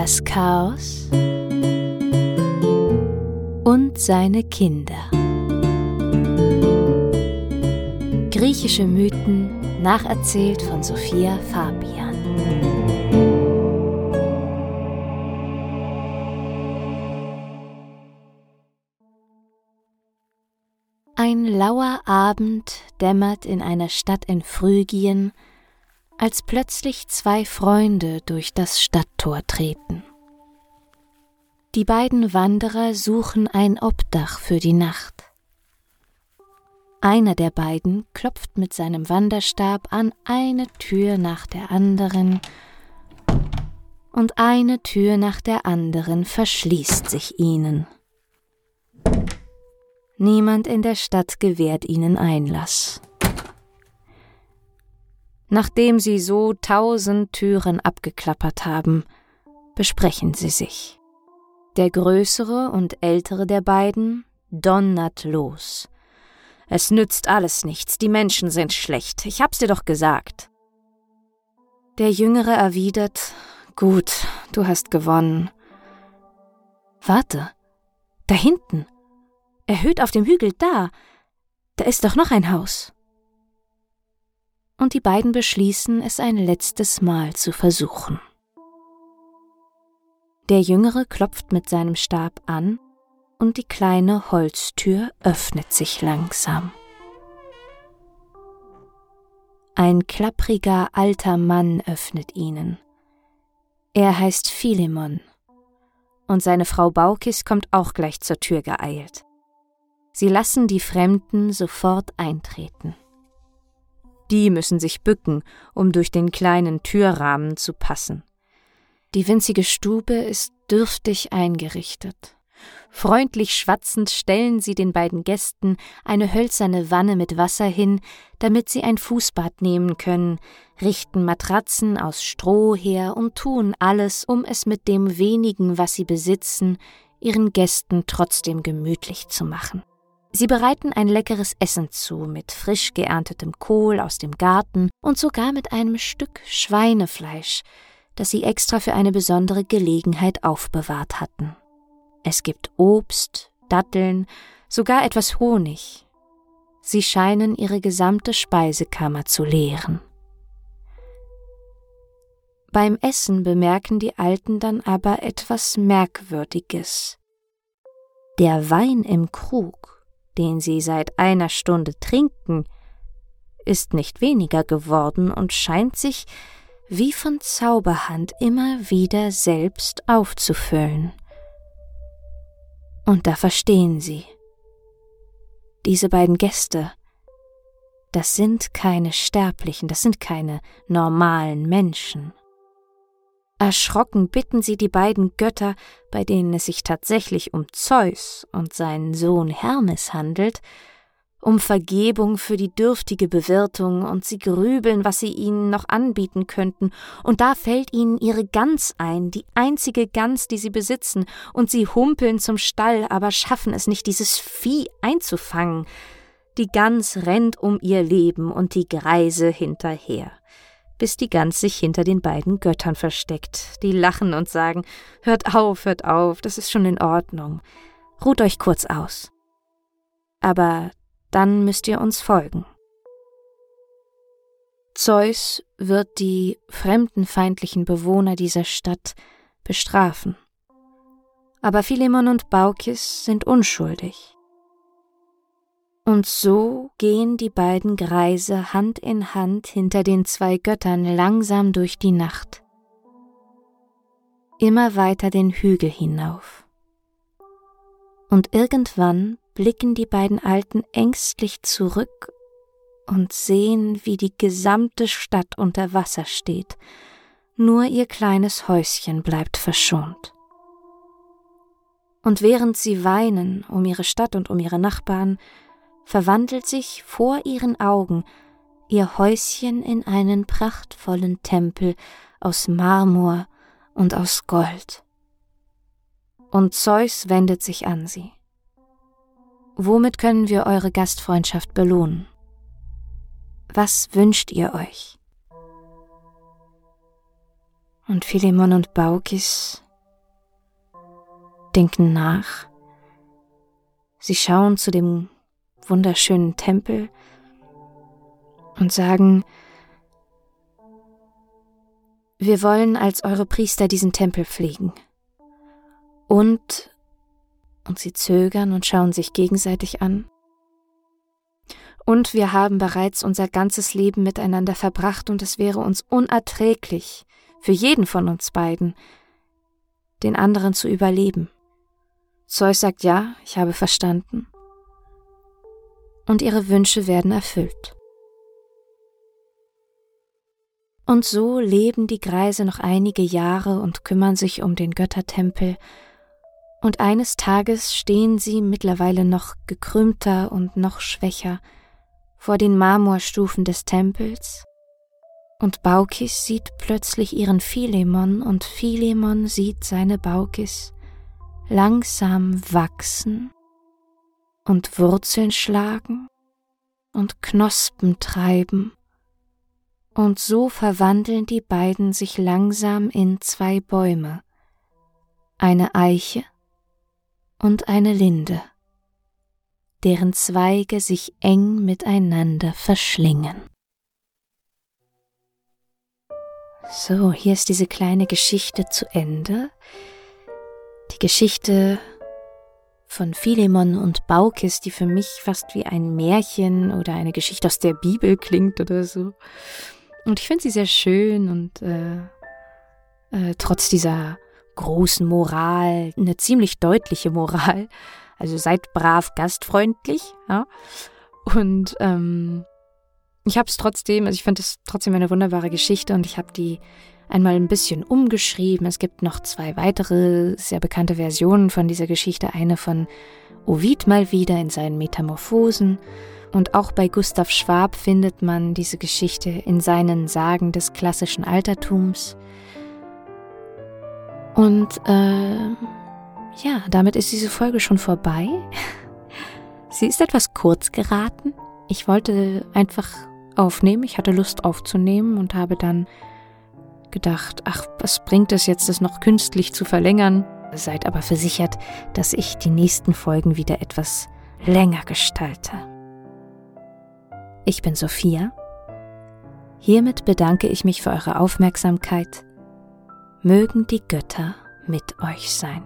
das Chaos und seine Kinder. Griechische Mythen nacherzählt von Sophia Fabian. Ein lauer Abend dämmert in einer Stadt in Phrygien, als plötzlich zwei Freunde durch das Stadttor treten. Die beiden Wanderer suchen ein Obdach für die Nacht. Einer der beiden klopft mit seinem Wanderstab an eine Tür nach der anderen, und eine Tür nach der anderen verschließt sich ihnen. Niemand in der Stadt gewährt ihnen Einlass. Nachdem sie so tausend Türen abgeklappert haben, besprechen sie sich. Der größere und ältere der beiden donnert los. Es nützt alles nichts, die Menschen sind schlecht, ich hab's dir doch gesagt. Der jüngere erwidert Gut, du hast gewonnen. Warte, da hinten, erhöht auf dem Hügel da, da ist doch noch ein Haus und die beiden beschließen, es ein letztes Mal zu versuchen. Der Jüngere klopft mit seinem Stab an und die kleine Holztür öffnet sich langsam. Ein klappriger alter Mann öffnet ihnen. Er heißt Philemon, und seine Frau Baukis kommt auch gleich zur Tür geeilt. Sie lassen die Fremden sofort eintreten. Die müssen sich bücken, um durch den kleinen Türrahmen zu passen. Die winzige Stube ist dürftig eingerichtet. Freundlich schwatzend stellen sie den beiden Gästen eine hölzerne Wanne mit Wasser hin, damit sie ein Fußbad nehmen können, richten Matratzen aus Stroh her und tun alles, um es mit dem wenigen, was sie besitzen, ihren Gästen trotzdem gemütlich zu machen. Sie bereiten ein leckeres Essen zu mit frisch geerntetem Kohl aus dem Garten und sogar mit einem Stück Schweinefleisch, das sie extra für eine besondere Gelegenheit aufbewahrt hatten. Es gibt Obst, Datteln, sogar etwas Honig. Sie scheinen ihre gesamte Speisekammer zu leeren. Beim Essen bemerken die Alten dann aber etwas Merkwürdiges. Der Wein im Krug den sie seit einer Stunde trinken, ist nicht weniger geworden und scheint sich wie von Zauberhand immer wieder selbst aufzufüllen. Und da verstehen sie. Diese beiden Gäste, das sind keine Sterblichen, das sind keine normalen Menschen. Erschrocken bitten sie die beiden Götter, bei denen es sich tatsächlich um Zeus und seinen Sohn Hermes handelt, um Vergebung für die dürftige Bewirtung, und sie grübeln, was sie ihnen noch anbieten könnten, und da fällt ihnen ihre Gans ein, die einzige Gans, die sie besitzen, und sie humpeln zum Stall, aber schaffen es nicht, dieses Vieh einzufangen. Die Gans rennt um ihr Leben und die Greise hinterher bis die Gans sich hinter den beiden Göttern versteckt. Die lachen und sagen Hört auf, hört auf, das ist schon in Ordnung. Ruht euch kurz aus. Aber dann müsst ihr uns folgen. Zeus wird die fremdenfeindlichen Bewohner dieser Stadt bestrafen. Aber Philemon und Baukis sind unschuldig. Und so gehen die beiden Greise Hand in Hand hinter den zwei Göttern langsam durch die Nacht, immer weiter den Hügel hinauf. Und irgendwann blicken die beiden Alten ängstlich zurück und sehen, wie die gesamte Stadt unter Wasser steht, nur ihr kleines Häuschen bleibt verschont. Und während sie weinen um ihre Stadt und um ihre Nachbarn, verwandelt sich vor ihren Augen ihr Häuschen in einen prachtvollen Tempel aus Marmor und aus Gold. Und Zeus wendet sich an sie. Womit können wir eure Gastfreundschaft belohnen? Was wünscht ihr euch? Und Philemon und Baukis denken nach. Sie schauen zu dem wunderschönen Tempel und sagen, wir wollen als eure Priester diesen Tempel pflegen. Und, und sie zögern und schauen sich gegenseitig an. Und wir haben bereits unser ganzes Leben miteinander verbracht und es wäre uns unerträglich, für jeden von uns beiden, den anderen zu überleben. Zeus sagt ja, ich habe verstanden. Und ihre Wünsche werden erfüllt. Und so leben die Greise noch einige Jahre und kümmern sich um den Göttertempel, und eines Tages stehen sie mittlerweile noch gekrümmter und noch schwächer vor den Marmorstufen des Tempels, und Baukis sieht plötzlich ihren Philemon, und Philemon sieht seine Baukis langsam wachsen und Wurzeln schlagen und Knospen treiben und so verwandeln die beiden sich langsam in zwei Bäume, eine Eiche und eine Linde, deren Zweige sich eng miteinander verschlingen. So, hier ist diese kleine Geschichte zu Ende. Die Geschichte von Philemon und Baukis, die für mich fast wie ein Märchen oder eine Geschichte aus der Bibel klingt oder so. Und ich finde sie sehr schön und äh, äh, trotz dieser großen Moral, eine ziemlich deutliche Moral. Also seid brav gastfreundlich. Ja? Und ähm, ich habe es trotzdem, also ich finde es trotzdem eine wunderbare Geschichte und ich habe die einmal ein bisschen umgeschrieben. Es gibt noch zwei weitere sehr bekannte Versionen von dieser Geschichte. Eine von Ovid mal wieder in seinen Metamorphosen und auch bei Gustav Schwab findet man diese Geschichte in seinen Sagen des klassischen Altertums. Und äh, ja, damit ist diese Folge schon vorbei. Sie ist etwas kurz geraten. Ich wollte einfach aufnehmen, ich hatte Lust aufzunehmen und habe dann gedacht, ach, was bringt es jetzt, das noch künstlich zu verlängern? Seid aber versichert, dass ich die nächsten Folgen wieder etwas länger gestalte. Ich bin Sophia. Hiermit bedanke ich mich für eure Aufmerksamkeit. Mögen die Götter mit euch sein.